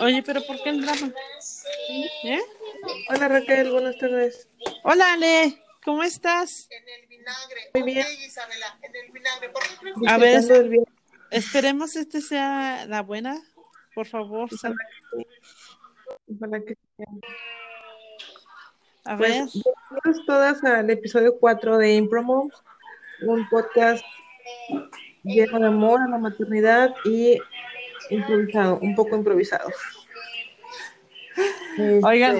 Oye, pero ¿por qué el drama? ¿Eh? Hola Raquel, buenas tardes. Hola Ale, ¿cómo estás? En el vinagre. Muy bien. Isabela, en el vinagre. ¿Por qué crees A ver, esperemos este sea la buena, por favor. Sal- Ojalá que A Pues, ver, bienvenidos todas al episodio 4 de Impromo, un podcast lleno de amor a la maternidad y improvisado, un poco improvisado. Este, Oigan.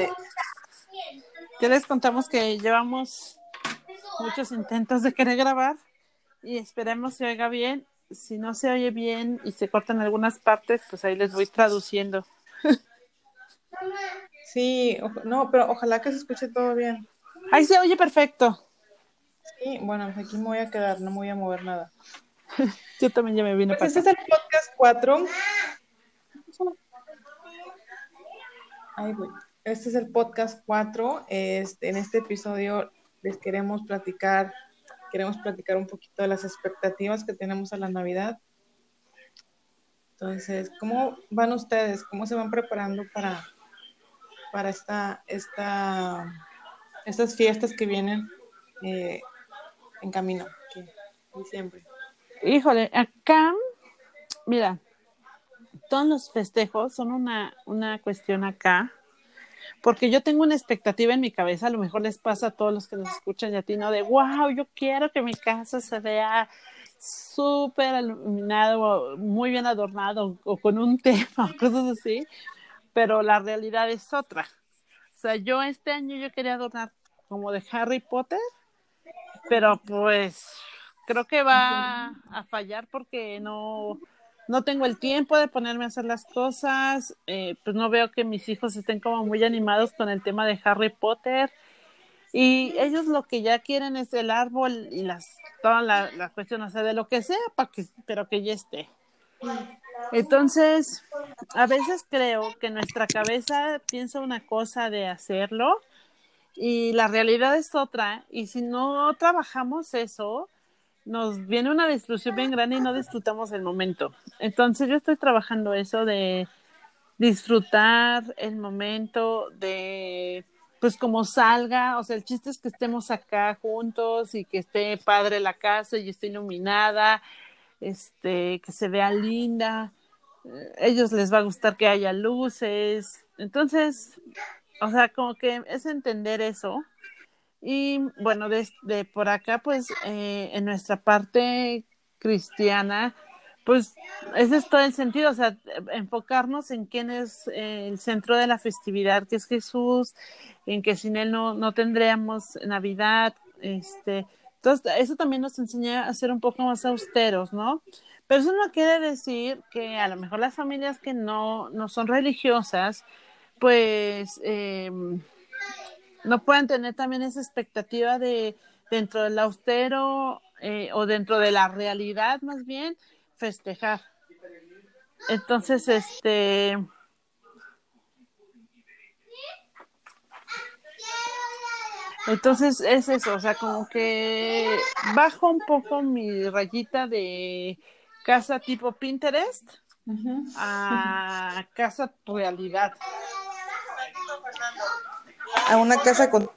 ya les contamos que llevamos muchos intentos de querer grabar y esperemos se oiga bien. Si no se oye bien y se cortan algunas partes, pues ahí les voy traduciendo. Sí, no, pero ojalá que se escuche todo bien. Ahí se oye perfecto. Sí, bueno, pues aquí me voy a quedar, no me voy a mover nada. Yo también ya me vine Pues para este acá. es el podcast 4. Ahí voy. Este es el podcast 4. Este, en este episodio les queremos platicar, queremos platicar un poquito de las expectativas que tenemos a la Navidad. Entonces, ¿cómo van ustedes? ¿Cómo se van preparando para, para esta, esta, estas fiestas que vienen eh, en camino? Que, diciembre. Híjole, acá, mira, todos los festejos son una, una cuestión acá, porque yo tengo una expectativa en mi cabeza, a lo mejor les pasa a todos los que nos escuchan y a ti, ¿no? De, wow, yo quiero que mi casa se vea súper iluminado, muy bien adornado, o con un tema, cosas así, pero la realidad es otra. O sea, yo este año yo quería adornar como de Harry Potter, pero pues creo que va a fallar porque no, no tengo el tiempo de ponerme a hacer las cosas, eh, pues no veo que mis hijos estén como muy animados con el tema de Harry Potter y ellos lo que ya quieren es el árbol y las toda la, la cuestión, o sea, de lo que sea, para que, pero que ya esté. Entonces, a veces creo que nuestra cabeza piensa una cosa de hacerlo y la realidad es otra, y si no trabajamos eso, nos viene una destrucción bien grande y no disfrutamos el momento. Entonces yo estoy trabajando eso de disfrutar el momento, de pues como salga, o sea, el chiste es que estemos acá juntos y que esté padre la casa y esté iluminada, este, que se vea linda, eh, ellos les va a gustar que haya luces, entonces, o sea, como que es entender eso. Y bueno, desde por acá, pues eh, en nuestra parte cristiana, pues ese es todo el sentido, o sea, enfocarnos en quién es eh, el centro de la festividad, que es Jesús, en que sin él no, no tendríamos Navidad, este, entonces eso también nos enseña a ser un poco más austeros, ¿no? Pero eso no quiere decir que a lo mejor las familias que no, no son religiosas, pues eh, no puedan tener también esa expectativa de dentro del austero eh, o dentro de la realidad más bien festejar. Entonces, este, entonces es eso, o sea, como que bajo un poco mi rayita de casa tipo Pinterest a casa realidad. A una casa con...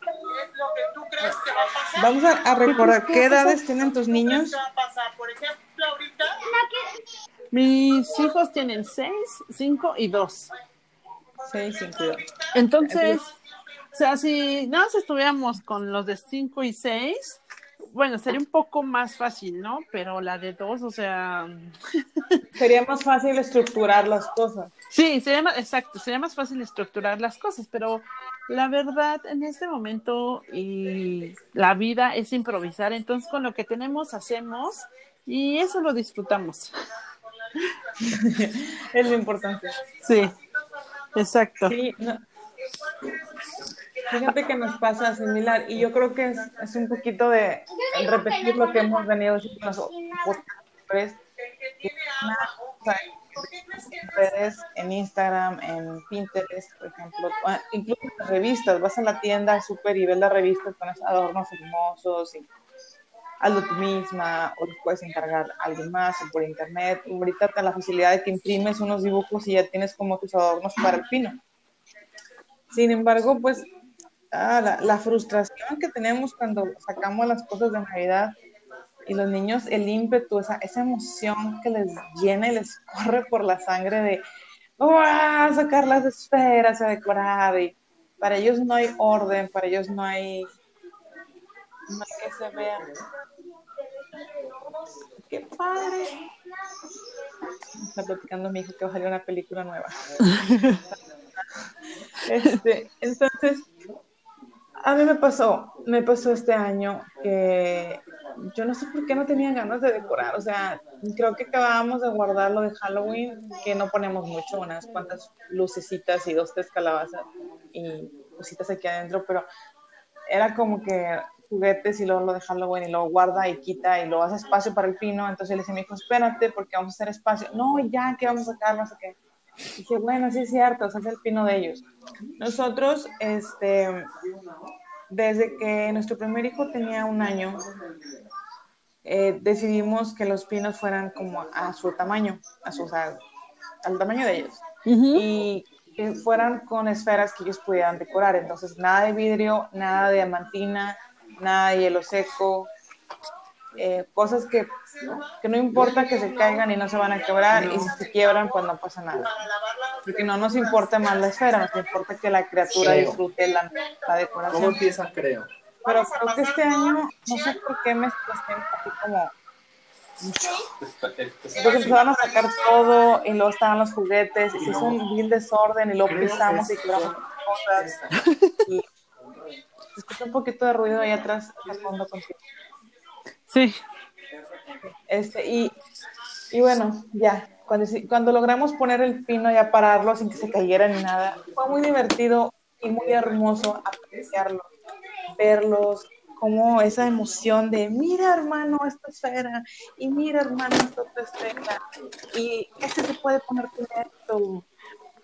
Vamos a, a recordar, ¿qué edades tienen tus ¿Qué niños? Mis hijos tienen seis, cinco y dos. Seis, cinco y dos. Entonces, o sea, si nada más estuviéramos con los de 5 y 6, bueno, sería un poco más fácil, ¿no? Pero la de 2, o sea, Sería más fácil estructurar las cosas. sí, sería más, exacto, sería más fácil estructurar las cosas, pero la verdad en este momento y la vida es improvisar, entonces con lo que tenemos hacemos y eso lo disfrutamos. Es lo importante. Sí, exacto. Sí, no. Fíjate que nos pasa similar y yo creo que es, es un poquito de repetir lo que hemos venido diciendo en los en Instagram, en Pinterest, por ejemplo, o incluso en las revistas, vas a la tienda súper y ves las revistas con esos adornos hermosos y hazlo tú misma o lo puedes encargar a alguien más o por internet. Ahorita te la facilidad de que imprimes unos dibujos y ya tienes como tus adornos para el pino. Sin embargo, pues ah, la, la, frustración que tenemos cuando sacamos las cosas de Navidad y los niños, el ímpetu, esa, esa emoción que les llena y les corre por la sangre de ¡Wow! sacar las esferas a decorar y para ellos no hay orden, para ellos no hay, no hay que se vea. ¡Qué padre! Está platicando mi hijo que va a salir una película nueva. este, entonces, a mí me pasó, me pasó este año que yo no sé por qué no tenía ganas de decorar, o sea, creo que acabábamos de guardar lo de Halloween, que no ponemos mucho, unas cuantas lucecitas y dos, tres calabazas y cositas aquí adentro, pero era como que juguetes y luego lo de Halloween y luego guarda y quita y luego hace espacio para el pino, entonces le dije a mi hijo, espérate porque vamos a hacer espacio, no, ya, que vamos a sacar, no sé qué. Dije, bueno, sí es cierto, se hace el pino de ellos. Nosotros, este, desde que nuestro primer hijo tenía un año, eh, decidimos que los pinos fueran como a su tamaño, a su, al tamaño de ellos. Y que fueran con esferas que ellos pudieran decorar. Entonces, nada de vidrio, nada de diamantina, nada de hielo seco, eh, cosas que, que, no importa que se caigan y no se van a quebrar, y si se quiebran, pues no pasa nada. Porque no nos importa más la esfera, nos importa que la criatura disfrute la, la decoración. ¿Cómo empieza, creo? pero creo que este año, no sé por qué me estresé así como... Porque empezaron a sacar todo y luego estaban los juguetes y se hizo un vil desorden y luego pisamos y quebramos cosas. Y escucha un poquito de ruido ahí atrás, fondo contigo. Sí. Este, y, y bueno, ya, cuando, cuando logramos poner el pino y a pararlo sin que se cayera ni nada, fue muy divertido y muy hermoso apreciarlo verlos, como esa emoción de, mira hermano, esta esfera, y mira hermano, esta otra esfera, y este se puede poner con esto.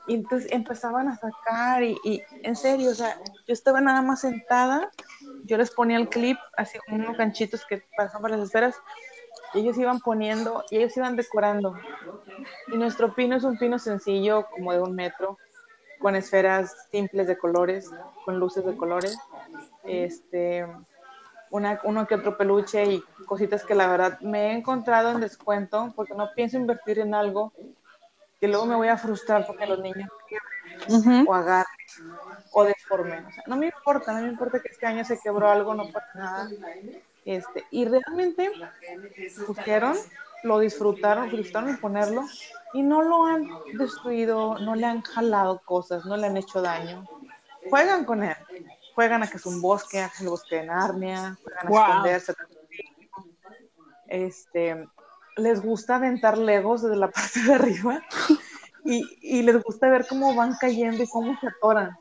Y entonces empezaban a sacar, y, y, en serio, o sea, yo estaba nada más sentada, yo les ponía el clip, así como unos ganchitos que pasan para las esferas, y ellos iban poniendo, y ellos iban decorando. Y nuestro pino es un pino sencillo, como de un metro, con esferas simples de colores, con luces de colores, este, una, uno que otro peluche y cositas que la verdad me he encontrado en descuento porque no pienso invertir en algo que luego me voy a frustrar porque los niños o agarren o sea, no me importa, no me importa que este año se quebró algo, no pasa nada. Este, y realmente pusieron, lo disfrutaron, disfrutaron en ponerlo y no lo han destruido, no le han jalado cosas, no le han hecho daño. Juegan con él, juegan a que es un bosque, a que es el bosque de Narnia, juegan a esconderse. Este, les gusta aventar legos desde la parte de arriba y, y les gusta ver cómo van cayendo y cómo se atoran.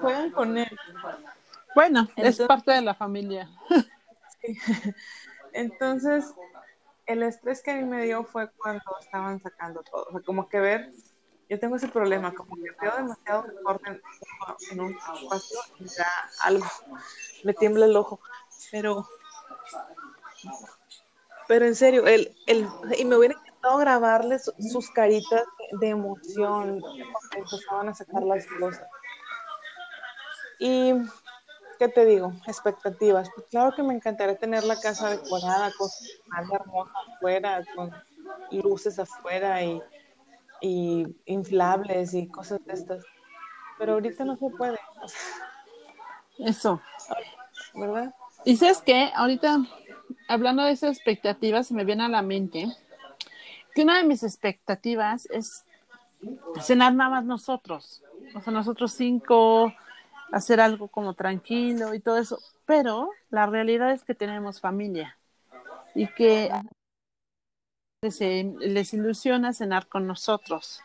Juegan con él. Bueno, Entonces, es parte de la familia. Sí. Entonces, el estrés que a mí me dio fue cuando estaban sacando todo. O sea, como que ver, yo tengo ese problema, como que veo demasiado orden en un espacio y ya algo me tiembla el ojo. Pero, pero en serio, el, el, y me hubiera encantado grabarles sus caritas de emoción cuando empezaban a sacar las cosas. Y ¿qué te digo? Expectativas. Pues claro que me encantaría tener la casa decorada, con algo hermosa afuera, con luces afuera y, y, inflables y cosas de estas. Pero ahorita no se puede. Eso. ¿Verdad? Y sabes qué, ahorita hablando de esas expectativas, se me viene a la mente que una de mis expectativas es cenar nada más nosotros. O sea, nosotros cinco, hacer algo como tranquilo y todo eso, pero la realidad es que tenemos familia y que les, les ilusiona cenar con nosotros.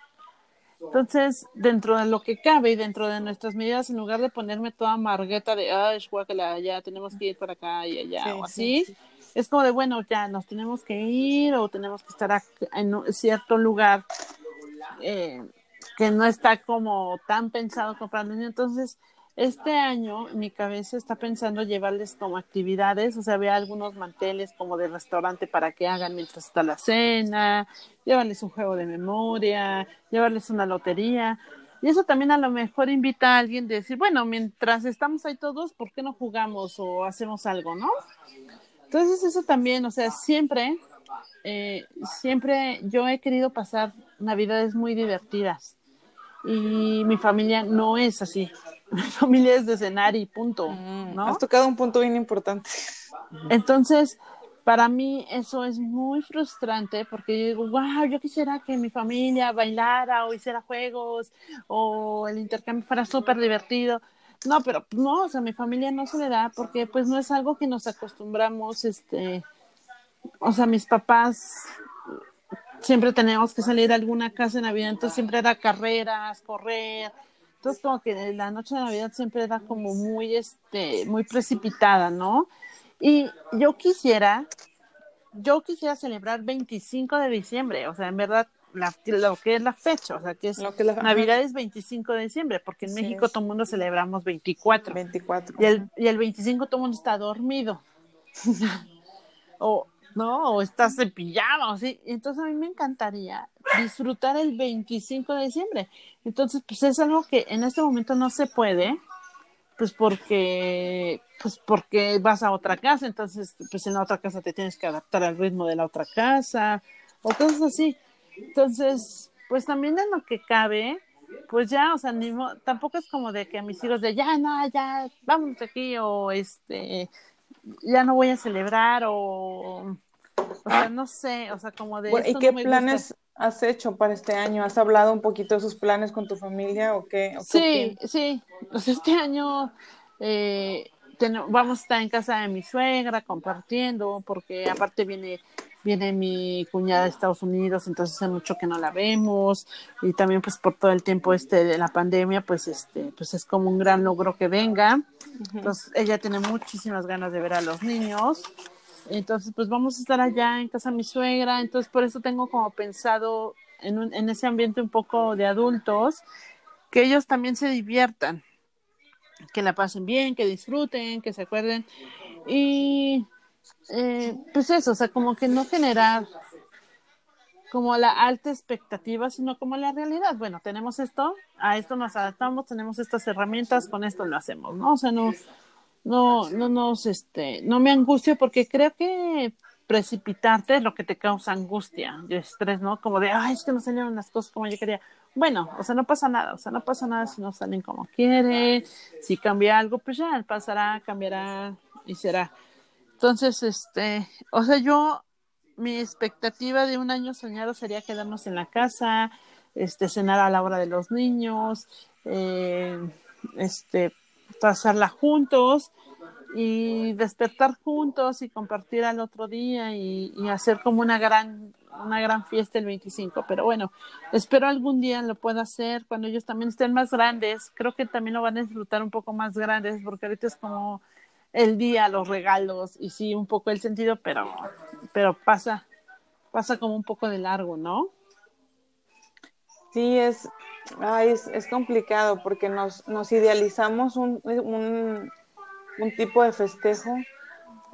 Entonces, dentro de lo que cabe y dentro de nuestras medidas, en lugar de ponerme toda margueta de, ay, guácala, ya tenemos que ir por acá y allá, sí, o así, sí, sí. Es como de, bueno, ya nos tenemos que ir o tenemos que estar en cierto lugar eh, que no está como tan pensado comprando. Entonces, Este año mi cabeza está pensando llevarles como actividades, o sea, había algunos manteles como de restaurante para que hagan mientras está la cena, llevarles un juego de memoria, llevarles una lotería. Y eso también a lo mejor invita a alguien a decir, bueno, mientras estamos ahí todos, ¿por qué no jugamos o hacemos algo, no? Entonces eso también, o sea, siempre, eh, siempre yo he querido pasar navidades muy divertidas y mi familia no es así. Mi familia es de cenar y punto, Mm, ¿no? Has tocado un punto bien importante. Entonces, para mí eso es muy frustrante porque yo digo, wow, yo quisiera que mi familia bailara o hiciera juegos o el intercambio fuera súper divertido. No, pero no, o sea, mi familia no se le da porque pues no es algo que nos acostumbramos, este, o sea, mis papás siempre teníamos que salir a alguna casa de Navidad, entonces siempre era carreras, correr. Entonces como que la noche de Navidad siempre era como muy, este, muy precipitada, ¿no? Y yo quisiera, yo quisiera celebrar 25 de diciembre, o sea, en verdad, la, lo que es la fecha, o sea, que es Lo que es la- ajá. Navidad es 25 de diciembre, porque en México es. todo el mundo celebramos 24. 24. Y el, y el 25 todo el mundo está dormido. o, ¿no? O estás en pijama, o sí. Entonces a mí me encantaría disfrutar el 25 de diciembre. Entonces, pues es algo que en este momento no se puede, pues porque, pues porque vas a otra casa, entonces, pues en la otra casa te tienes que adaptar al ritmo de la otra casa, o cosas así. Entonces, pues también en lo que cabe, pues ya, o sea, ni mo- tampoco es como de que a mis hijos de ya, no, ya, vamos aquí, o este, ya no voy a celebrar, o, o sea, no sé, o sea, como de Bueno, ¿Y qué no me gusta. planes has hecho para este año? ¿Has hablado un poquito de sus planes con tu familia o qué? o qué Sí, sí. Pues este año eh, vamos a estar en casa de mi suegra compartiendo, porque aparte viene viene mi cuñada de Estados Unidos, entonces hace mucho que no la vemos y también pues por todo el tiempo este de la pandemia, pues este pues es como un gran logro que venga. Entonces ella tiene muchísimas ganas de ver a los niños. Entonces, pues vamos a estar allá en casa de mi suegra. Entonces, por eso tengo como pensado en, un- en ese ambiente un poco de adultos, que ellos también se diviertan, que la pasen bien, que disfruten, que se acuerden. Y eh, pues eso, o sea, como que no generar como la alta expectativa, sino como la realidad. Bueno, tenemos esto, a esto nos adaptamos, tenemos estas herramientas, con esto lo hacemos, ¿no? O sea, no, no, no nos, este, no me angustio porque creo que precipitarte es lo que te causa angustia y estrés, ¿no? Como de, ay, es que no salieron las cosas como yo quería. Bueno, o sea, no pasa nada, o sea, no pasa nada si no salen como quiere, si cambia algo, pues ya pasará, cambiará y será. Entonces, este, o sea, yo, mi expectativa de un año soñado sería quedarnos en la casa, este, cenar a la hora de los niños, eh, este, pasarla juntos y despertar juntos y compartir al otro día y, y hacer como una gran una gran fiesta el 25, pero bueno, espero algún día lo pueda hacer cuando ellos también estén más grandes, creo que también lo van a disfrutar un poco más grandes porque ahorita es como el día, los regalos y sí, un poco el sentido, pero pero pasa pasa como un poco de largo, ¿no? Sí, es, ay, es, complicado porque nos, nos idealizamos un, un, tipo de festejo.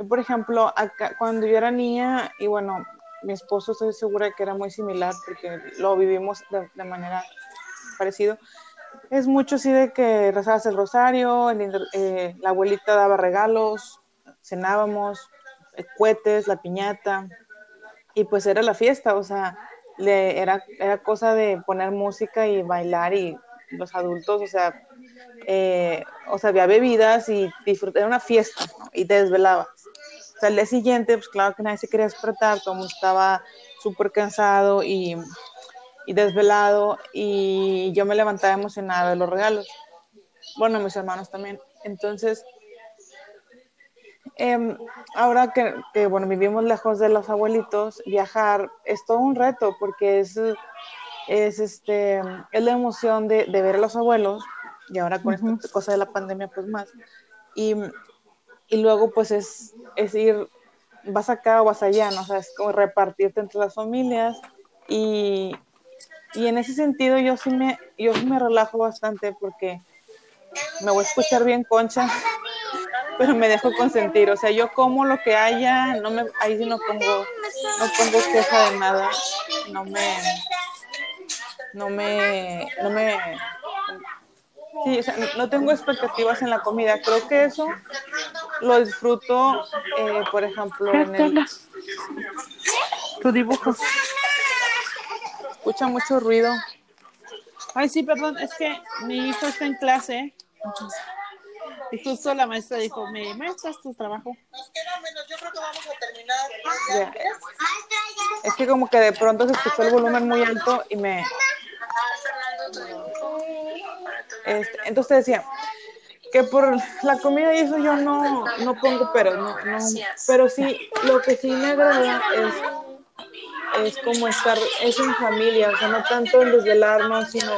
Por ejemplo, acá, cuando yo era niña, y bueno, mi esposo estoy segura que era muy similar porque lo vivimos de, de manera parecida. Es mucho así de que rezabas el rosario, eh, la abuelita daba regalos, cenábamos, eh, cohetes, la piñata, y pues era la fiesta, o sea, le, era, era cosa de poner música y bailar y los adultos, o sea, eh, o sea, había bebidas y disfrutar, era una fiesta, y te desvelabas. O sea, el día siguiente, pues claro que nadie se quería despertar, todo mundo estaba súper cansado y, y desvelado, y yo me levantaba emocionada de los regalos. Bueno, mis hermanos también. Entonces, eh, ahora que, que, bueno, vivimos lejos de los abuelitos, viajar es todo un reto porque es, es, este, es la emoción de, de ver a los abuelos y ahora con Ujú. esta cosa de la pandemia pues más. Y, y luego pues es, es ir, vas acá o vas allá, ¿no? O sea, es como repartirte entre las familias y, y en ese sentido yo sí me, yo sí me relajo bastante porque me voy a escuchar bien concha, pero me dejo consentir. O sea, yo como lo que haya, no me, ahí sí no pongo, no pongo queja de nada, no me, no me, no me, sí, o sea, no tengo expectativas en la comida. Creo que eso lo disfruto, eh, por ejemplo, en el, Tu dibujo. Escucha mucho ruido. Ay, sí, perdón, es que mi hijo está en clase. Y justo la maestra dijo, mi maestra, ¿es tu trabajo? Nos queda menos, yo creo que vamos a terminar. Ya. Es que como que de pronto se escuchó el volumen muy alto y me... Este, entonces decía que por la comida y eso yo no, no pongo pero, no, no, pero sí, lo que sí me agrada es, es como estar, es en familia, o sea, no tanto en desvelarnos, sino,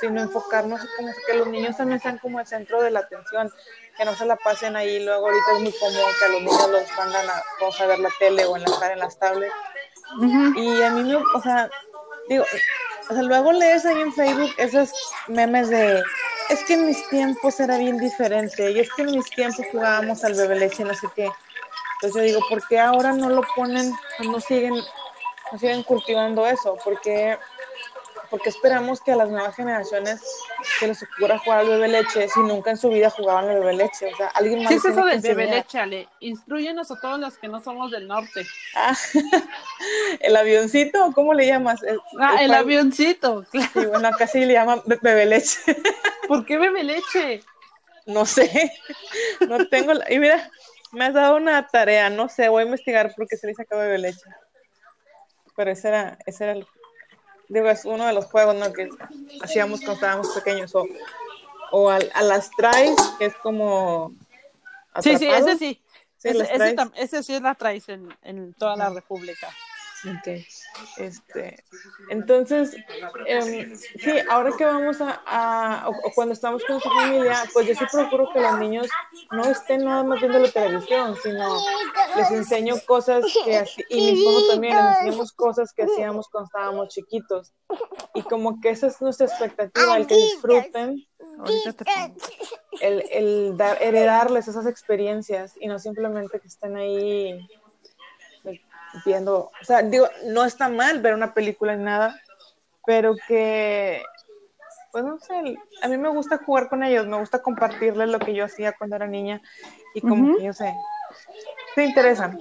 sino enfocarnos como que los niños también sean como el centro de la atención, que no se la pasen ahí, luego ahorita es muy común que a los niños los mandan a, vamos a ver la tele o en la, en las tablets, y a mí me, o sea, digo, o sea, luego lees ahí en Facebook esos memes de, es que en mis tiempos era bien diferente, y es que en mis tiempos jugábamos al bebé leche, no sé qué. Entonces yo digo, ¿por qué ahora no lo ponen, no siguen, siguen cultivando eso? ¿Por qué, porque esperamos que a las nuevas generaciones se les ocurra jugar al bebé leche si nunca en su vida jugaban al bebé leche? O sea, alguien más ¿Qué es eso del bebé leche, Ale? Instruyenos a todos los que no somos del norte. Ah, el avioncito, ¿cómo le llamas? El, Ah, el avioncito. claro. Sí, bueno, acá sí le llaman be- bebé leche. ¿Por qué bebé leche? No sé, no tengo la... Y mira, me has dado una tarea, no sé, voy a investigar por qué se le saca bebé leche. Pero ese era, ese era el... Digo, es uno de los juegos, ¿no? Que hacíamos cuando estábamos pequeños. O, o al- a, las traes, que es como... Sí, sí, ese sí. Sí, ese, ese ese sí la traes en, en toda la República. Ok. Este, entonces, em, sí, ahora que vamos a, a- o, o cuando estamos con su familia, pues yo sí procuro que los niños no estén nada más viendo la televisión, sino les enseño cosas que así, y mi esposo también, les enseñamos cosas que hacíamos cuando estábamos chiquitos. Y como que esa es nuestra expectativa, el que disfruten, el, el dar, heredarles esas experiencias y no simplemente que estén ahí viendo, o sea, digo, no está mal ver una película ni nada, pero que, pues no sé, a mí me gusta jugar con ellos, me gusta compartirles lo que yo hacía cuando era niña y como que yo sé, se interesan.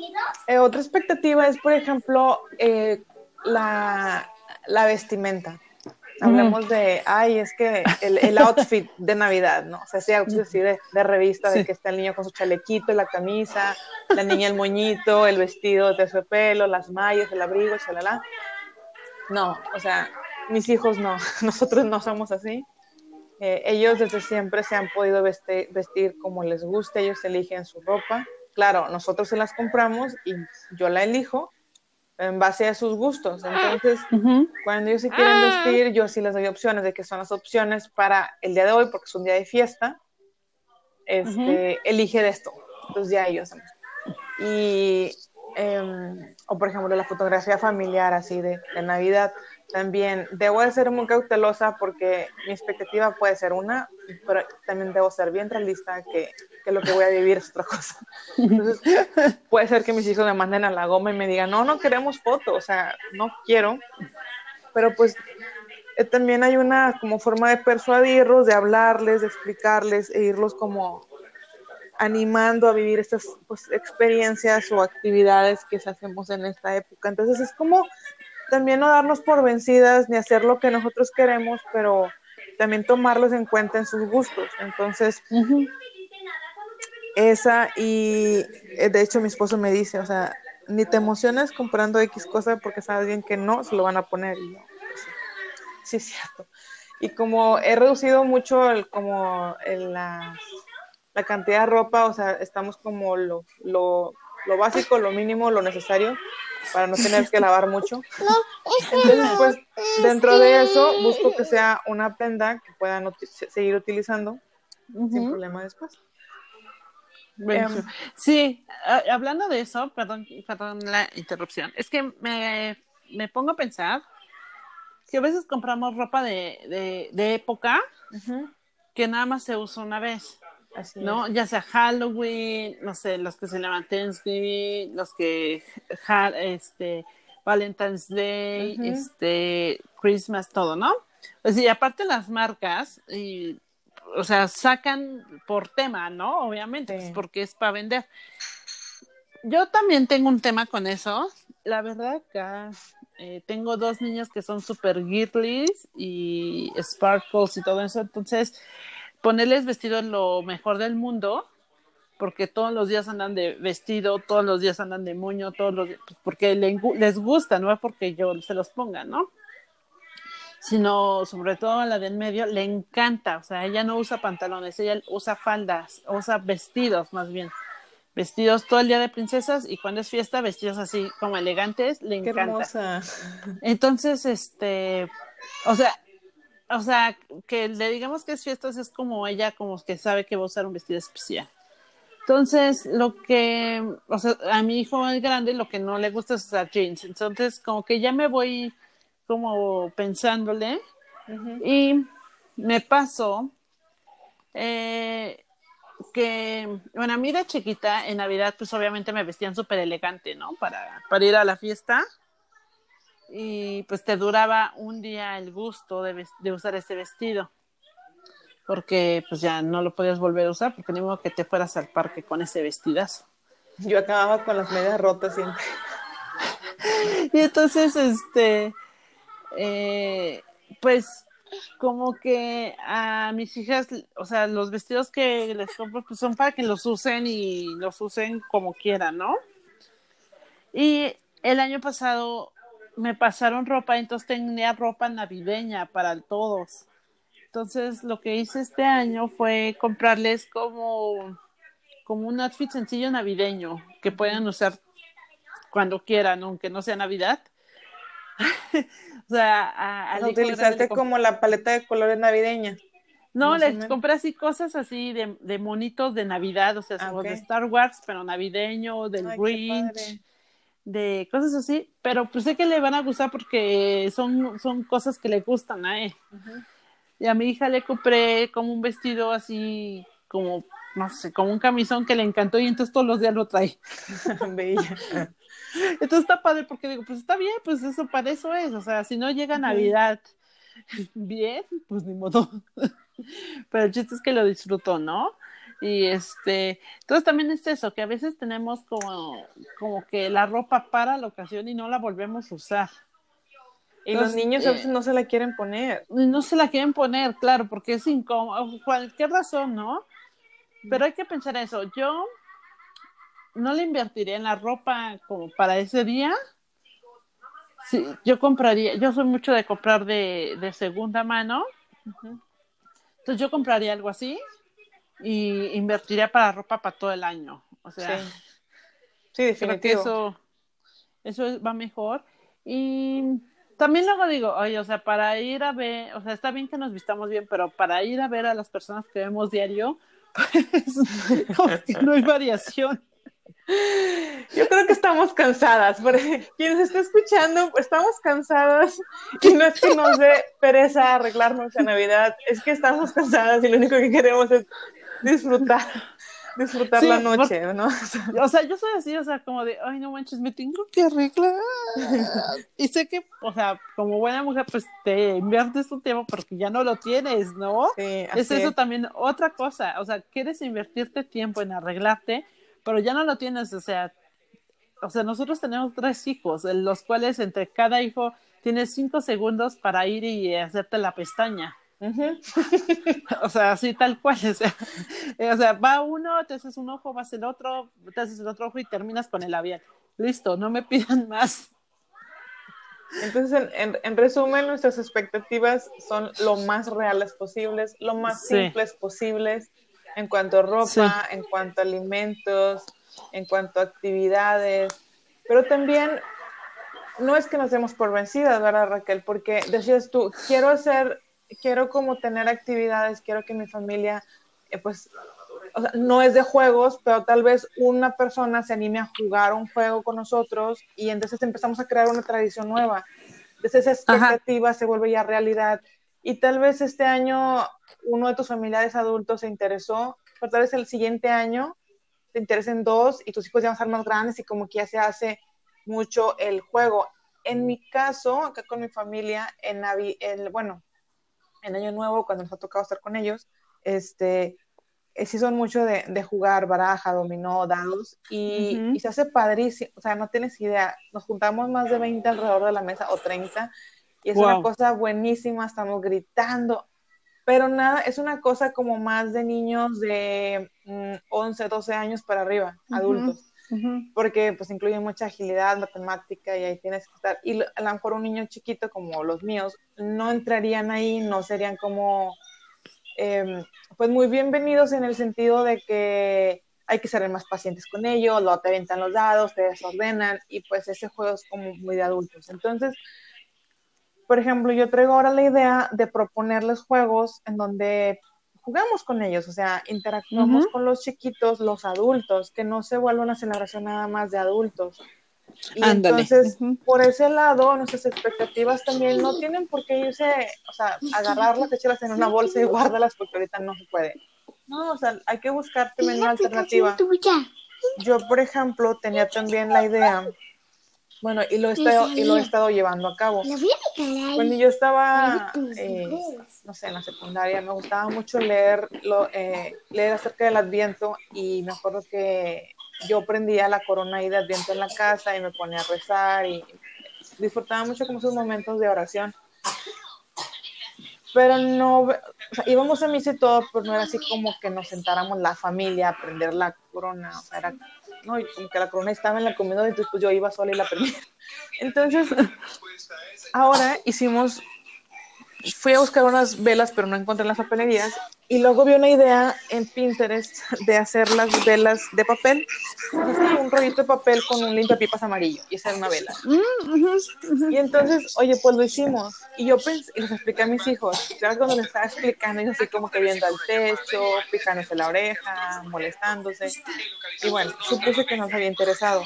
Eh, otra expectativa es, por ejemplo, eh, la, la vestimenta. Hablemos de, ay, es que el, el outfit de Navidad, ¿no? O sea, ese outfit así de, de revista, de Sí. que está el niño con su chalequito la camisa, la niña el moñito, el vestido de su pelo, las mallas, el abrigo, chalala. No, o sea, mis hijos no, nosotros no somos así. Eh, ellos desde siempre se han podido vestir, vestir como les guste, ellos eligen su ropa. Claro, nosotros se las compramos y yo la elijo en base a sus gustos. Entonces, cuando ellos se quieren vestir, yo sí les doy opciones de que son las opciones para el día de hoy, porque es un día de fiesta. Este, Elige de esto. Entonces ya ellos. Y, em, o por ejemplo, la fotografía familiar así de, de Navidad. También debo de ser muy cautelosa porque mi expectativa puede ser una, pero también debo ser bien realista que, que lo que voy a vivir es otra cosa. Entonces, puede ser que mis hijos me manden a la goma y me digan, no, no queremos foto, o sea, no quiero. Pero pues eh, también hay una como forma de persuadirlos, de hablarles, de explicarles e irlos como animando a vivir estas pues, experiencias o actividades que hacemos en esta época. Entonces es como también no darnos por vencidas ni hacer lo que nosotros queremos, pero también tomarlos en cuenta en sus gustos. Entonces, esa y eh, de hecho mi esposo me dice, o sea, ni te emociones comprando X cosa porque sabes bien que no se lo van a poner. Y yo, pues, sí, sí, es cierto. Y como he reducido mucho el, como el- la, la cantidad de ropa, o sea, estamos como lo, lo, lo básico, lo mínimo, lo necesario para no tener que lavar mucho. Entonces, pues, dentro de eso, busco que sea una prenda que puedan seguir utilizando sin problema después. Em, sí, hablando de eso, perdón, perdón la interrupción, es que me, me pongo a pensar que a veces compramos ropa de, de, de época que nada más se usa una vez. Así ¿no? Ya sea Halloween, no sé, los que se llaman Thanksgiving, los que este Valentine's Day, este Christmas, todo, ¿no? Pues y aparte las marcas y o sea, sacan por tema, ¿no? Obviamente, pues, porque es para vender. Yo también tengo un tema con eso. La verdad que eh, tengo dos niños que son super girlies y sparkles y todo eso, entonces ponerles vestido es lo mejor del mundo, porque todos los días andan de vestido, todos los días andan de moño, todos los pues, porque les gusta, no es porque yo se los ponga, ¿no? Sino, sobre todo a la del medio, le encanta, o sea, ella no usa pantalones, ella usa faldas, usa vestidos más bien. Vestidos todo el día de princesas y cuando es fiesta, vestidos así como elegantes, le encanta. Qué hermosa. Entonces, este, o sea, o sea, que le digamos que es fiestas es como ella como que sabe que va a usar un vestido especial. Entonces, lo que, o sea, a mi hijo el grande lo que no le gusta es usar jeans. Entonces, como que ya me voy como pensándole y me pasó eh, que, bueno, a mí de chiquita en Navidad, pues obviamente me vestían súper elegante, ¿no? Para, para ir a la fiesta y pues te duraba un día el gusto de, usar ese vestido porque pues ya no lo podías volver a usar porque ni modo que te fueras al parque con ese vestidazo. Yo acababa con las medias rotas siempre. y entonces, este, eh, pues como que a mis hijas, o sea, los vestidos que les compro pues son para que los usen y los usen como quieran, ¿no? Y el año pasado me pasaron ropa, entonces tenía ropa navideña para todos. Entonces lo que hice este año fue comprarles como, como un outfit sencillo navideño que puedan usar cuando quieran, aunque no sea Navidad. o sea, a, utilizaste como la paleta de colores navideña. No, les compré así cosas así de, de monitos de Navidad, o sea, ah, de Star Wars, pero navideño, del Grinch de cosas así, pero pues sé que le van a gustar porque son, son cosas que le gustan a él. Y a mi hija le compré como un vestido así, como, no sé, como un camisón que le encantó y entonces todos los días lo trae. entonces está padre porque digo, pues está bien, pues eso para eso es, o sea, si no llega Navidad bien, pues ni modo. pero el chiste es que lo disfrutó, ¿no? Y este, entonces también es eso, que a veces tenemos como, como que la ropa para la ocasión y no la volvemos a usar. Y los niños a veces no se la quieren poner. No se la quieren poner, claro, porque es incómodo, cualquier razón, ¿no? Pero hay que pensar eso. Yo no le invertiría en la ropa como para ese día. Sí, yo compraría, yo soy mucho de comprar de, de segunda mano. Entonces yo compraría algo así y invertiría para ropa para todo el año. O sea, sí, definitivo. eso, va mejor. Y también luego digo, oye, o sea, para ir a ver, o sea, está bien que nos vistamos bien, pero para ir a ver a las personas que vemos diario, pues no hay variación. Yo creo que estamos cansadas, porque quienes está escuchando, estamos cansadas y no es que nos dé pereza arreglarnos en Navidad, es que estamos cansadas y lo único que queremos es disfrutar, disfrutar la noche, ¿no? O sea, yo soy así, o sea, como de, ay, no manches, me tengo que arreglar. Y sé que, o sea, como buena mujer, pues te inviertes tu tiempo porque ya no lo tienes, ¿no? Sí, es eso también otra cosa, o sea, quieres invertirte tiempo en arreglarte, pero ya no lo tienes, o sea, o sea, nosotros tenemos tres hijos, los cuales entre cada hijo tienes cinco segundos para ir y hacerte la pestaña. o sea, así tal cual. O sea, va uno, te haces un ojo, vas el otro, te haces el otro ojo y terminas con el labial. Listo, no me pidan más. Entonces, en, resumen, nuestras expectativas son lo más reales posibles, lo más simples posibles en cuanto a ropa, en cuanto a alimentos, en cuanto a actividades, pero también no es que nos demos por vencidas, ¿verdad, Raquel? Porque decías tú, quiero hacer quiero como tener actividades, quiero que mi familia, eh, pues, o sea, no es de juegos, pero tal vez una persona se anime a jugar un juego con nosotros y entonces empezamos a crear una tradición nueva. Entonces esa expectativa se vuelve ya realidad. Y tal vez este año uno de tus familiares adultos se interesó, pero tal vez el siguiente año te interesen dos y tus hijos ya van a ser más grandes y como que ya se hace mucho el juego. En mi caso, acá con mi familia, en Navi, el, bueno, en Año Nuevo, cuando nos ha tocado estar con ellos, este, eh, sí son mucho de, de, jugar baraja, dominó, dados, y, uh -huh. y, se hace padrísimo, o sea, no tienes idea, nos juntamos más de 20 alrededor de la mesa, o 30, y es wow. una cosa buenísima, estamos gritando, pero nada, es una cosa como más de niños de mm, 11, 12 años para arriba, uh -huh. adultos. Porque pues incluye mucha agilidad, matemática y ahí tienes que estar. Y a lo mejor un niño chiquito como los míos no entrarían ahí, no serían como eh, pues muy bienvenidos en el sentido de que hay que ser más pacientes con ellos, lo te aventan los dados, te desordenan y pues ese juego es como muy de adultos. Entonces, por ejemplo, yo traigo ahora la idea de proponerles juegos en donde jugamos con ellos, o sea, interactuamos uh -huh. con los chiquitos, los adultos, que no se vuelva una celebración nada más de adultos. Y Ándale. entonces, uh -huh. por ese lado, nuestras expectativas también no tienen por qué irse, o sea, agarrarlas, echarlas en una bolsa y guardarlas porque ahorita no se puede. No, o sea, hay que buscar también una alternativa. Yo, por ejemplo, tenía también la idea, bueno, y lo he estado, y lo he estado llevando a cabo. Cuando yo estaba, eh, no sé, en la secundaria, me gustaba mucho leer, lo, eh, leer acerca del Adviento y me acuerdo que yo prendía la corona ahí de Adviento en la casa y me ponía a rezar y disfrutaba mucho como esos momentos de oración. Pero no, o sea, íbamos a misa y todo, pero no era así como que nos sentáramos la familia a prender la corona, o sea, era, no, y como que la corona estaba en la comida, entonces pues yo iba sola y la prendía. Entonces, ahora hicimos, fui a buscar unas velas, pero no encontré en las papelerías, y luego vi una idea en Pinterest de hacer las velas de papel. Entonces, un rollito de papel con un limpiapipas amarillo y hacer una vela. Y entonces, oye, pues lo hicimos. Y yo pensé, y les expliqué a mis hijos. Claro, cuando les estaba explicando, ellos así como que viendo al techo, picándose la oreja, molestándose. Y bueno, supuse que nos había interesado.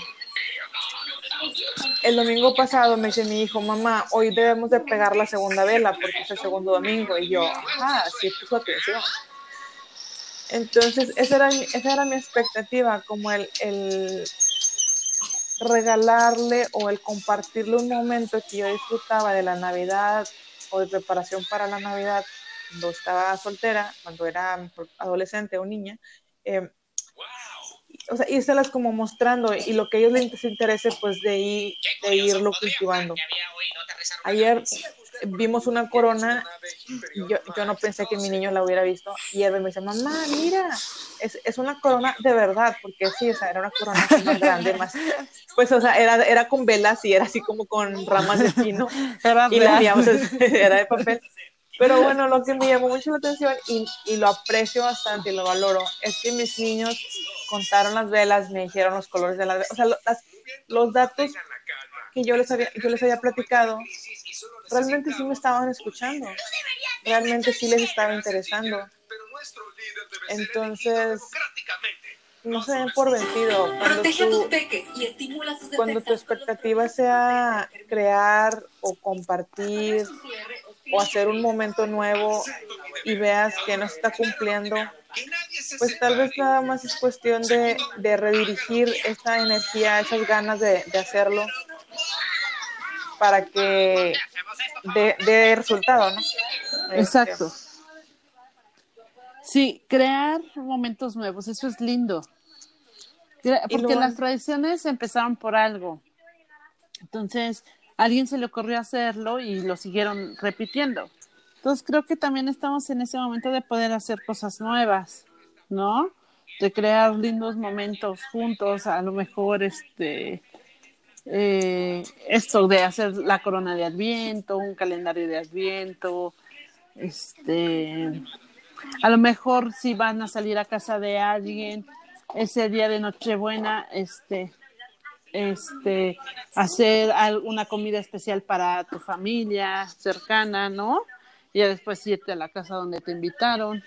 El domingo pasado me dice mi hijo, mamá, hoy debemos de pegar la segunda vela porque es el segundo domingo. Y yo, ajá, sí puso atención. Entonces, esa era, esa era mi expectativa, como el, el regalarle o el compartirle un momento que yo disfrutaba de la Navidad o de preparación para la Navidad cuando estaba soltera, cuando era adolescente o niña, eh, o sea, írselas como mostrando y lo que a ellos les interese, pues de, ir, de irlo cultivando. Ayer vimos una corona, yo, yo no pensé que mi niño la hubiera visto, y él me dice, mamá, mira, es, es una corona de verdad, porque sí, o sea, era una corona más grande, más, pues, o sea, era, era con velas y era así como con ramas de pino, y la enviamos, era de papel. Pero bueno, lo que me llamó mucho la atención y, y, lo aprecio bastante y lo valoro es que mis niños contaron las velas, me dijeron los colores de las velas, o sea, las, los datos que yo les había, yo les había platicado, realmente sí me estaban escuchando, realmente sí les estaba interesando. Entonces, no se den por vencido. Cuando tu, cuando tu expectativa sea crear o compartir o hacer un momento nuevo y veas que no se está cumpliendo, pues tal vez nada más es cuestión de, de redirigir esa energía, esas ganas de, de hacerlo para que dé de resultado, ¿no? Exacto. Sí, crear momentos nuevos, eso es lindo. Porque luego, las tradiciones empezaron por algo. Entonces, alguien se le ocurrió hacerlo y lo siguieron repitiendo. Entonces, creo que también estamos en ese momento de poder hacer cosas nuevas, ¿no? De crear lindos momentos juntos, a lo mejor este eh, esto de hacer la corona de Adviento, un calendario de Adviento, este, a lo mejor si van a salir a casa de alguien ese día de Nochebuena, este, este, hacer una comida especial para tu familia cercana, ¿no? Y después irte a la casa donde te invitaron.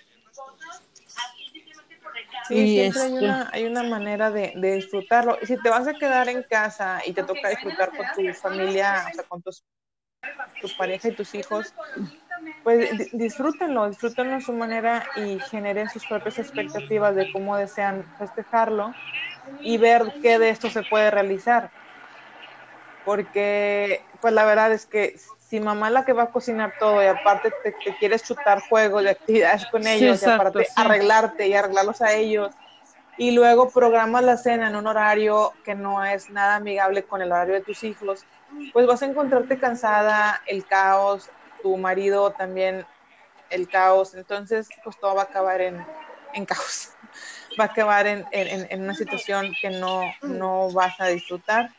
Sí, y siempre este... hay, una, hay una manera de, de, disfrutarlo. Si te vas a quedar en casa y te toca disfrutar con tu familia, o sea, con tus, tu pareja y tus hijos, pues disfrútenlo, disfrútenlo a su manera y generen sus propias expectativas de cómo desean festejarlo y ver qué de esto se puede realizar. Porque, pues la verdad es que si mamá es la que va a cocinar todo y aparte te, quieres chutar juegos de actividades con ellos y aparte arreglarte y arreglarlos a ellos y luego programas la cena en un horario que no es nada amigable con el horario de tus hijos, pues vas a encontrarte cansada, el caos, tu marido también el caos, entonces pues todo va a acabar en, caos, va a acabar en, una situación que no, no vas a disfrutar.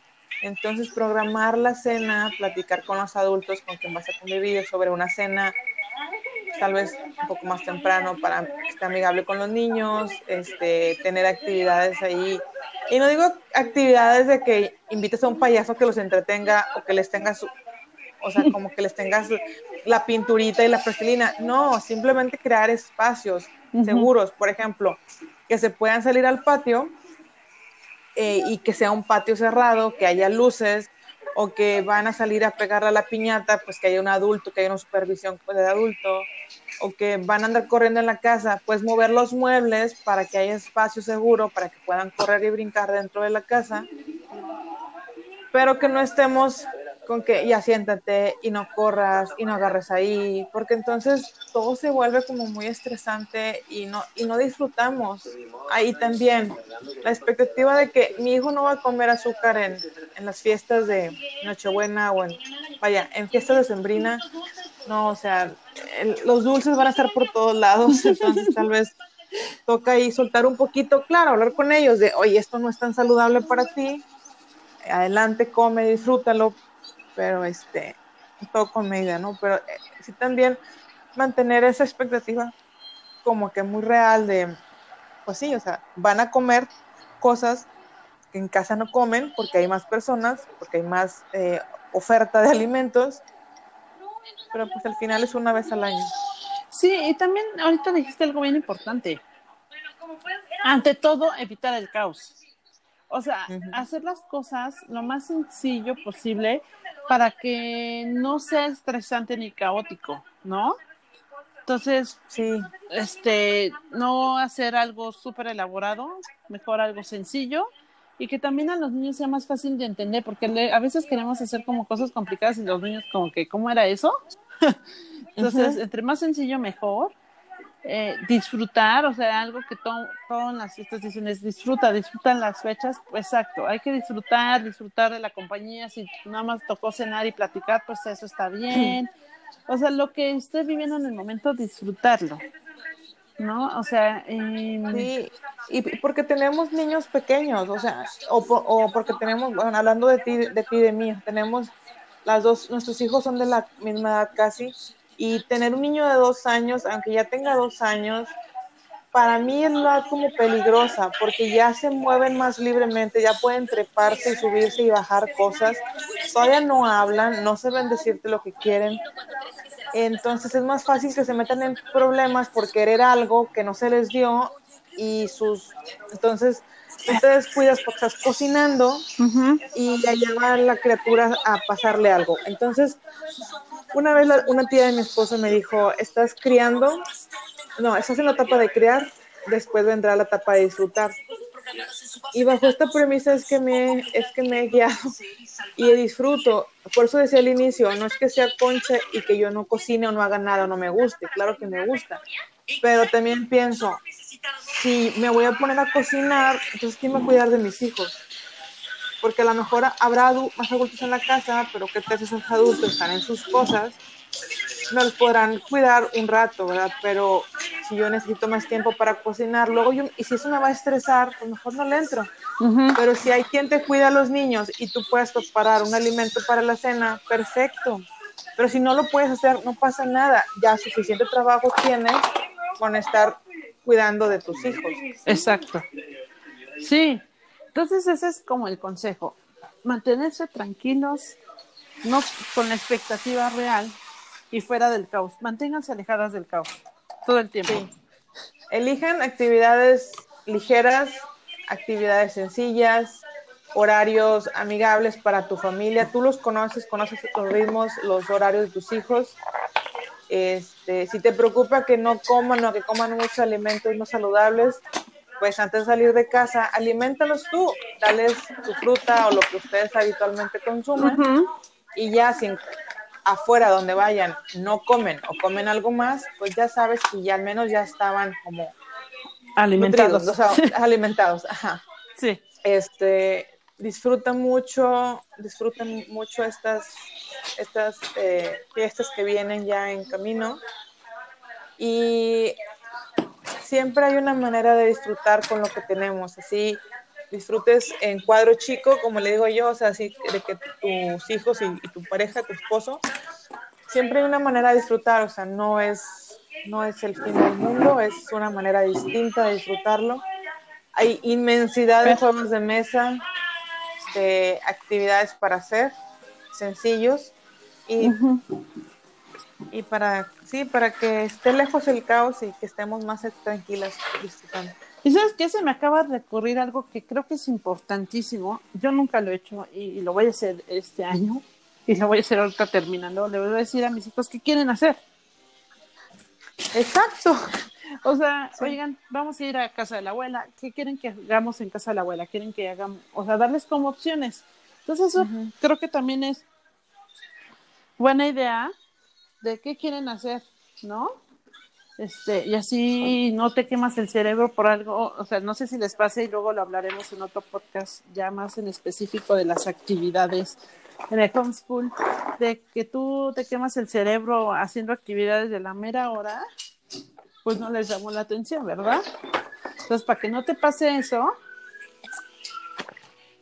Entonces programar la cena, platicar con los adultos con quien vas a convivir sobre una cena, tal vez un poco más temprano para que esté amigable con los niños, este, tener actividades ahí. Y no digo actividades de que invites a un payaso que los entretenga o que les tengas, o sea, como que les tengas la pinturita y la plastilina. No, simplemente crear espacios seguros. Por ejemplo, que se puedan salir al patio eh, y que sea un patio cerrado, que haya luces, o que van a salir a pegarle a la piñata, pues que haya un adulto, que haya una supervisión pues, de adulto, o que van a andar corriendo en la casa, pues mover los muebles para que haya espacio seguro, para que puedan correr y brincar dentro de la casa, pero que no estemos con que ya siéntate y no corras y no agarres ahí, porque entonces todo se vuelve como muy estresante y no, y no disfrutamos. Ahí también la expectativa de que mi hijo no va a comer azúcar en, en las fiestas de Nochebuena o en, vaya, en fiestas de Sembrina, no, o sea, los dulces van a estar por todos lados, entonces tal vez toca ahí soltar un poquito, claro, hablar con ellos de, oye, esto no es tan saludable para ti, adelante, come, disfrútalo, pero este, todo con medida, ¿no? Pero eh, sí también mantener esa expectativa como que muy real de, pues sí, o sea, van a comer cosas que en casa no comen porque hay más personas, porque hay más eh, oferta de alimentos, pero pues al final es una vez al año. Sí, y también ahorita dijiste algo bien importante. Ante todo, evitar el caos. O sea, hacer las cosas lo más sencillo posible para que no sea estresante ni caótico, ¿no? Entonces, sí, este, no hacer algo súper elaborado, mejor algo sencillo y que también a los niños sea más fácil de entender, porque a veces queremos hacer como cosas complicadas y los niños como que, ¿cómo era eso? Entonces, entre más sencillo, mejor eh, disfrutar, o sea, algo que todas las fiestas dicen disfruta, disfrutan las fechas, exacto, hay que disfrutar, disfrutar de la compañía, si nada más tocó cenar y platicar, pues eso está bien, o sea, lo que esté viviendo en el momento, disfrutarlo, ¿no? O sea, sí, y porque tenemos niños pequeños, o sea, o, o porque tenemos, bueno, hablando de ti, de ti, de mí, tenemos las dos, nuestros hijos son de la misma edad casi, y tener un niño de dos años, aunque ya tenga dos años, para mí es la como peligrosa, porque ya se mueven más libremente, ya pueden treparse y subirse y bajar cosas, todavía no hablan, no saben decirte lo que quieren, entonces es más fácil que se metan en problemas por querer algo que no se les dio y sus, entonces tú te descuidas porque estás cocinando y ya lleva la criatura a pasarle algo, entonces una vez una tía de mi esposo me dijo, estás criando, no, estás en la etapa de criar, después vendrá la etapa de disfrutar. Y bajo esta premisa es que me, es que me he guiado y disfruto. Por eso decía al inicio, no es que sea concha y que yo no cocine o no haga nada o no me guste, claro que me gusta. Pero también pienso, si me voy a poner a cocinar, entonces ¿quién va a cuidar de mis hijos? Porque a lo mejor habrá más adultos en la casa, pero que tal esos adultos están en sus cosas, no los podrán cuidar un rato, ¿verdad? Pero si yo necesito más tiempo para cocinar, luego yo, y si eso me va a estresar, pues mejor no le entro. Pero si hay quien te cuida a los niños y tú puedes preparar un alimento para la cena, perfecto. Pero si no lo puedes hacer, no pasa nada. Ya suficiente trabajo tienes con estar cuidando de tus hijos. Exacto. Sí, entonces ese es como el consejo, mantenerse tranquilos, no con la expectativa real y fuera del caos. Manténganse alejadas del caos todo el tiempo. Elijan actividades ligeras, actividades sencillas, horarios amigables para tu familia. Tú los conoces, conoces los ritmos, los horarios de tus hijos. Este, si te preocupa que no coman o que coman muchos alimentos no saludables, pues antes de salir de casa, alimentalos tú, dales tu fruta o lo que ustedes habitualmente consumen y ya sin afuera donde vayan no comen o comen algo más, pues ya sabes que ya al menos ya estaban como alimentados, o sea, alimentados, ajá. Sí. Este, disfrutan mucho, disfrutan mucho estas, estas eh, fiestas que vienen ya en camino. Y siempre hay una manera de disfrutar con lo que tenemos, así disfrutes en cuadro chico, como le digo yo, o sea, así de que tus hijos y, y, tu pareja, tu esposo, siempre hay una manera de disfrutar, o sea, no es, no es el fin del mundo, es una manera distinta de disfrutarlo. Hay inmensidad de juegos de mesa, de actividades para hacer, sencillos, y, y para, sí, para que esté lejos el caos y que estemos más tranquilas disfrutando. Y sabes que se me acaba de ocurrir algo que creo que es importantísimo. Yo nunca lo he hecho y, lo voy a hacer este año y lo voy a hacer ahorita terminando. Le voy a decir a mis hijos qué quieren hacer. Exacto. O sea, oigan, vamos a ir a casa de la abuela. ¿Qué quieren que hagamos en casa de la abuela? ¿Quieren que hagamos? O sea, darles como opciones. Entonces, eso creo que también es buena idea de qué quieren hacer, ¿no? Este, y así no te quemas el cerebro por algo, o sea, no sé si les pase y luego lo hablaremos en otro podcast ya más en específico de las actividades en el homeschool, de que tú te quemas el cerebro haciendo actividades de la mera hora, pues no les llamó la atención, ¿verdad? Entonces, para que no te pase eso,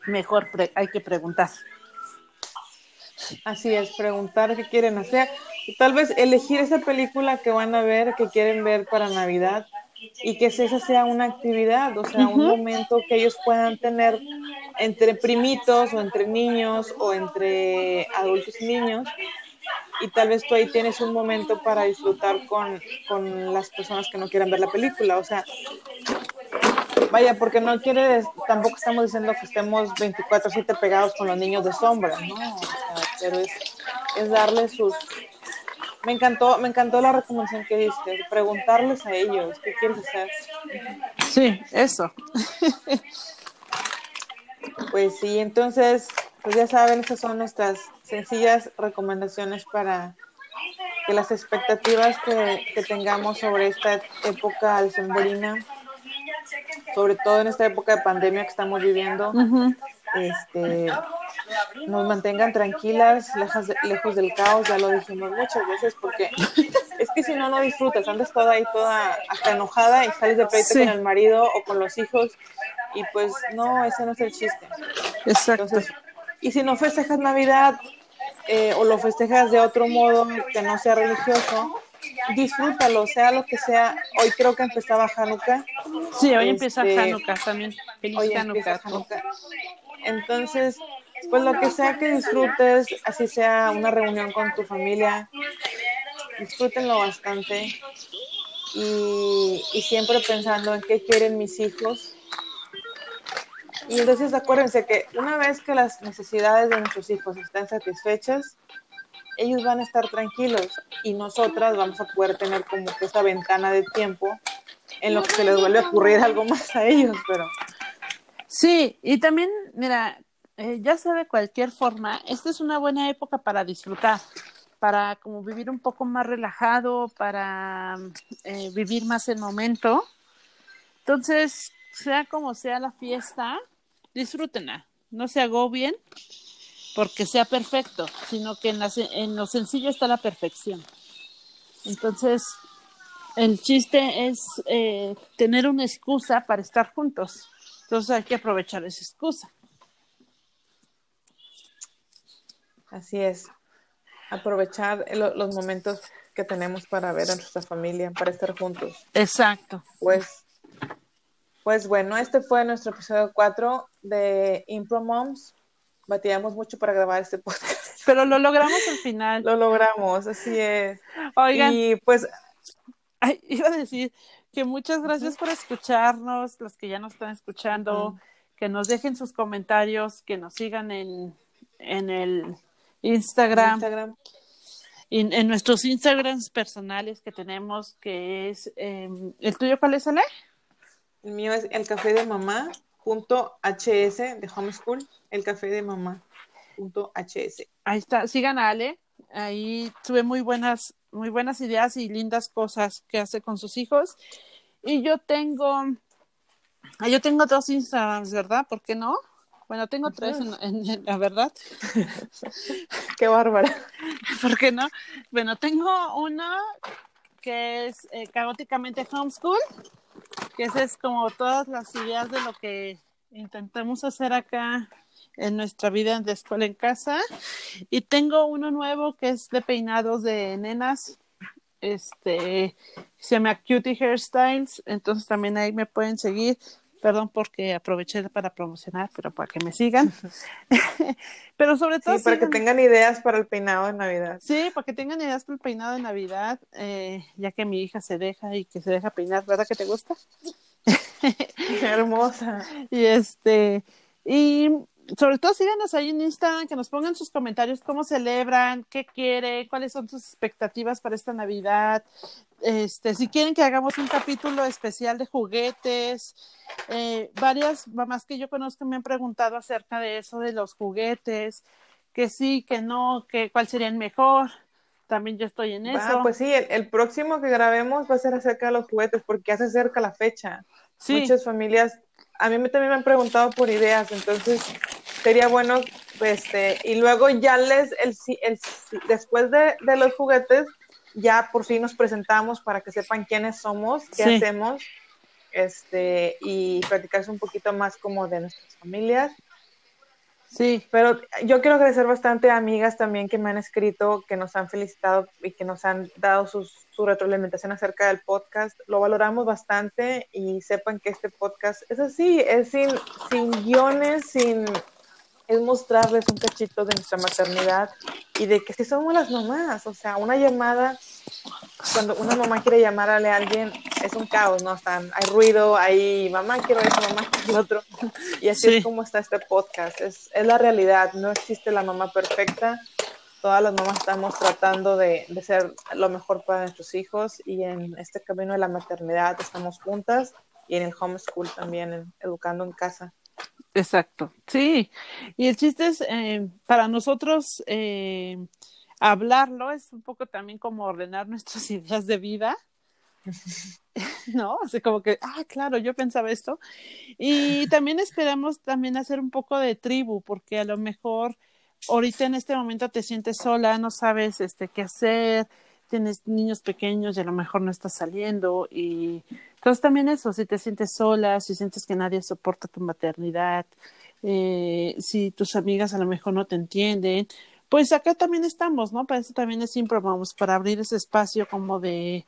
mejor hay que preguntar. Así es, preguntar qué quieren hacer. Y tal vez elegir esa película que van a ver, que quieren ver para Navidad y que esa sea una actividad, o sea, un momento que ellos puedan tener entre primitos o entre niños o entre adultos y niños. Y tal vez tú ahí tienes un momento para disfrutar con, con las personas que no quieran ver la película. O sea, Vaya, porque no quiere, tampoco estamos diciendo que estemos 24-7 pegados con los niños de sombra, ¿no? O sea, pero es, es darles sus... Me encantó, me encantó la recomendación que diste, preguntarles a ellos qué quieres hacer. Sí, eso. Pues sí, entonces, pues ya saben, esas son nuestras sencillas recomendaciones para que las expectativas que, que tengamos sobre esta época alcembrina sobre todo en esta época de pandemia que estamos viviendo, este, nos mantengan tranquilas, lejos, lejos del caos, ya lo dijimos muchas veces, porque es que si no, no disfrutas, andas toda ahí toda hasta enojada y sales de pleito con el marido o con los hijos, y pues no, ese no es el chiste. Exacto. Entonces, y si no festejas Navidad eh, o lo festejas de otro modo que no sea religioso, disfrútalo, sea lo que sea. Hoy creo que empezaba Hanukkah. Sí, hoy empieza este, Hanukkah también. hoy Hanukkah. Entonces, pues lo que sea que disfrutes, así sea una reunión con tu familia, disfrútenlo bastante. Y, y siempre pensando en qué quieren mis hijos. Y entonces acuérdense que una vez que las necesidades de nuestros hijos están satisfechas, ellos van a estar tranquilos y nosotras vamos a poder tener como que esa ventana de tiempo en lo que se les vuelve a ocurrir algo más a ellos, pero... Sí, y también, mira, eh, ya sea de cualquier forma, esta es una buena época para disfrutar, para como vivir un poco más relajado, para eh, vivir más el momento. Entonces, sea como sea la fiesta, disfrútenla, no se agobien porque sea perfecto, sino que en, en lo sencillo está la perfección. Entonces, el chiste es eh, tener una excusa para estar juntos. Entonces hay que aprovechar esa excusa. Así es. Aprovechar los momentos que tenemos para ver a nuestra familia, para estar juntos. Exacto. Pues, pues bueno, este fue nuestro episodio 4 de Impro Moms batíamos mucho para grabar este podcast. Pero lo logramos al final. lo logramos, así es. Oigan. Y pues. iba a decir que muchas gracias por escucharnos, los que ya nos están escuchando, que nos dejen sus comentarios, que nos sigan en, en el Instagram. en, en nuestros Instagrams personales que tenemos, que es, eh, ¿el tuyo cuál es, Ale? El mío es el café de mamá punto HS de homeschool, el café de mamá punto HS. Ahí está, sigan a Ale, ahí tuve muy buenas, muy buenas ideas y lindas cosas que hace con sus hijos. Y yo tengo, yo tengo dos Instagrams, ¿verdad? ¿Por qué no? Bueno, tengo tres, en, en- en la verdad. Qué bárbara. ¿Por qué no? Bueno, tengo uno que es eh, caóticamente homeschool, que ese es como todas las ideas de lo que intentamos hacer acá en nuestra vida de escuela en casa. Y tengo uno nuevo que es de peinados de nenas, este, se llama Cutie Hairstyles, entonces también ahí me pueden seguir. Perdón porque aproveché para promocionar, pero para que me sigan. pero sobre todo Sí, para que tengan ideas para el peinado de Navidad. Sí, para que tengan ideas para el peinado de Navidad, eh, ya que mi hija se deja y que se deja peinar, ¿verdad que te gusta? Qué hermosa. Y este, y sobre todo síganos ahí en Instagram, que nos pongan sus comentarios, cómo celebran, qué quieren, cuáles son sus expectativas para esta Navidad. Este, si quieren que hagamos un capítulo especial de juguetes, eh, varias mamás que yo conozco me han preguntado acerca de eso, de los juguetes, que sí, que no, que cuál sería el mejor. También yo estoy en eso. Ah, pues sí, el, el próximo que grabemos va a ser acerca de los juguetes porque ya se acerca la fecha. sí, Muchas familias, a mí también me han preguntado por ideas, entonces sería bueno, este, y luego ya les, el, si- el, después de, de los juguetes, ya por fin nos presentamos para que sepan quiénes somos, qué Sí. hacemos, este, y platicarse un poquito más como de nuestras familias. sí, Pero yo quiero agradecer bastante a amigas también que me han escrito, que nos han felicitado y que nos han dado sus, su retroalimentación acerca del podcast. Lo valoramos bastante y sepan que este podcast es así, es sin, sin guiones, sin es mostrarles un cachito de nuestra maternidad y de que si somos las mamás, o sea, una llamada, cuando una mamá quiere llamarle a alguien, es un caos, ¿no? Están, hay ruido, hay mamá quiero eso, mamá quiero lo otro, y así Sí. es como está este podcast, es, es la realidad, no existe la mamá perfecta, todas las mamás estamos tratando de, de ser lo mejor para nuestros hijos y en este camino de la maternidad estamos juntas y en el homeschool también, en- educando en casa. Exacto, sí. Y el chiste es, eh, para nosotros, eh, hablarlo es un poco también como ordenar nuestras ideas de vida, ¿no? Así como que, ah, claro, yo pensaba esto. Y también esperamos también hacer un poco de tribu, porque a lo mejor ahorita en este momento te sientes sola, no sabes este qué hacer, tienes niños pequeños y a lo mejor no estás saliendo y entonces también eso, si te sientes sola, si sientes que nadie soporta tu maternidad, eh, si tus amigas a lo mejor no te entienden, pues acá también estamos, ¿no? Para eso también es siempre vamos, para abrir ese espacio como de,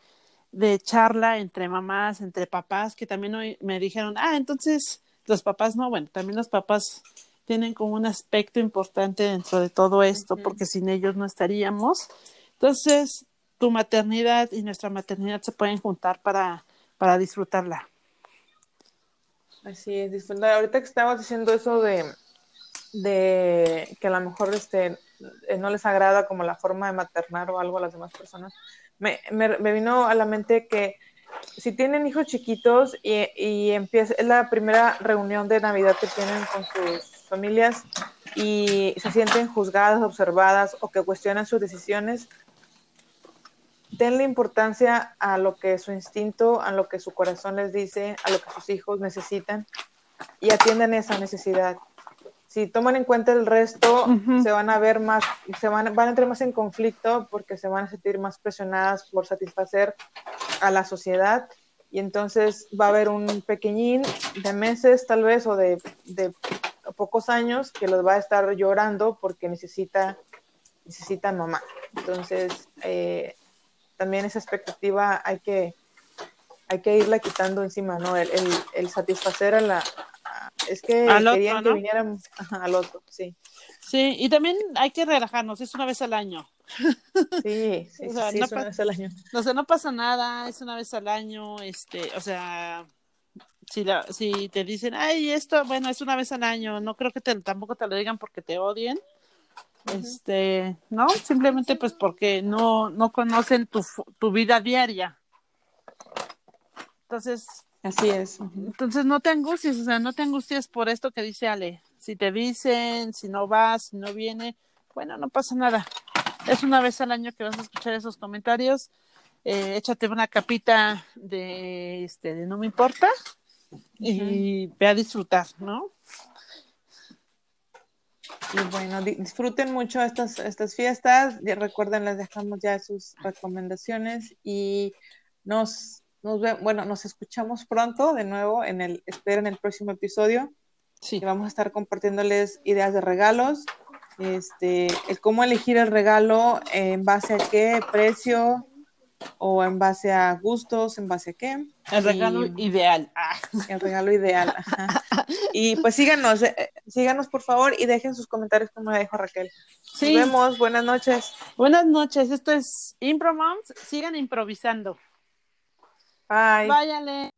de charla entre mamás, entre papás, que también hoy me dijeron, ah, entonces los papás no, bueno, también los papás tienen como un aspecto importante dentro de todo esto, porque sin ellos no estaríamos. Entonces, tu maternidad y nuestra maternidad se pueden juntar para, para disfrutarla. Así es, disfrutar. Ahorita que estabas diciendo eso de, de que a lo mejor este, eh, no les agrada como la forma de maternar o algo a las demás personas, me, me, me vino a la mente que si tienen hijos chiquitos y, y empieza, es la primera reunión de Navidad que tienen con sus familias y se sienten juzgadas, observadas o que cuestionan sus decisiones, denle importancia a lo que su instinto, a lo que su corazón les dice, a lo que sus hijos necesitan y atiendan esa necesidad. Si toman en cuenta el resto, Ujú. se van a ver más, se van, van a entrar más en conflicto porque se van a sentir más presionadas por satisfacer a la sociedad y entonces va a haber un pequeñín de meses tal vez o de, de pocos años que los va a estar llorando porque necesita necesita mamá. Entonces, eh, también esa expectativa hay que, hay que irla quitando encima, ¿no? El, el, el satisfacer a la... a- es que otro, querían que vinieran al otro, sí. Sí, y también hay que relajarnos, es una vez al año. Sí, sí, O sea, sí, no es una vez al año. O sea, no pasa nada, es una vez al año, este, o sea, si, la, si te dicen, ay, esto, bueno, es una vez al año, no creo que te, tampoco te lo digan porque te odien, Este, ¿no? Simplemente pues porque no, no conocen tu, tu vida diaria. Entonces, Así es. entonces no te angusties, o sea, no te angusties por esto que dice Ale. Si te dicen, si no vas, si no viene, bueno, no pasa nada. Es una vez al año que vas a escuchar esos comentarios. Eh, échate una capita de, este, de no me importa y ve a disfrutar, ¿no? Y bueno, di- disfruten mucho estas, estas fiestas. Ya recuerden, les dejamos ya sus recomendaciones y nos, nos ve- bueno, nos escuchamos pronto de nuevo en el, esperen el próximo episodio. Sí. que vamos a estar compartiéndoles ideas de regalos, este, el cómo elegir el regalo en base a qué precio o en base a gustos, en base a qué. El regalo Y- ideal. Ah. el regalo ideal. ajá. Y pues síganos, eh, eh, síganos por favor y dejen sus comentarios como dijo Raquel. Sí. Nos vemos, buenas noches. Buenas noches, esto es Impro Moms. Sigan improvisando. Bye. Váyale.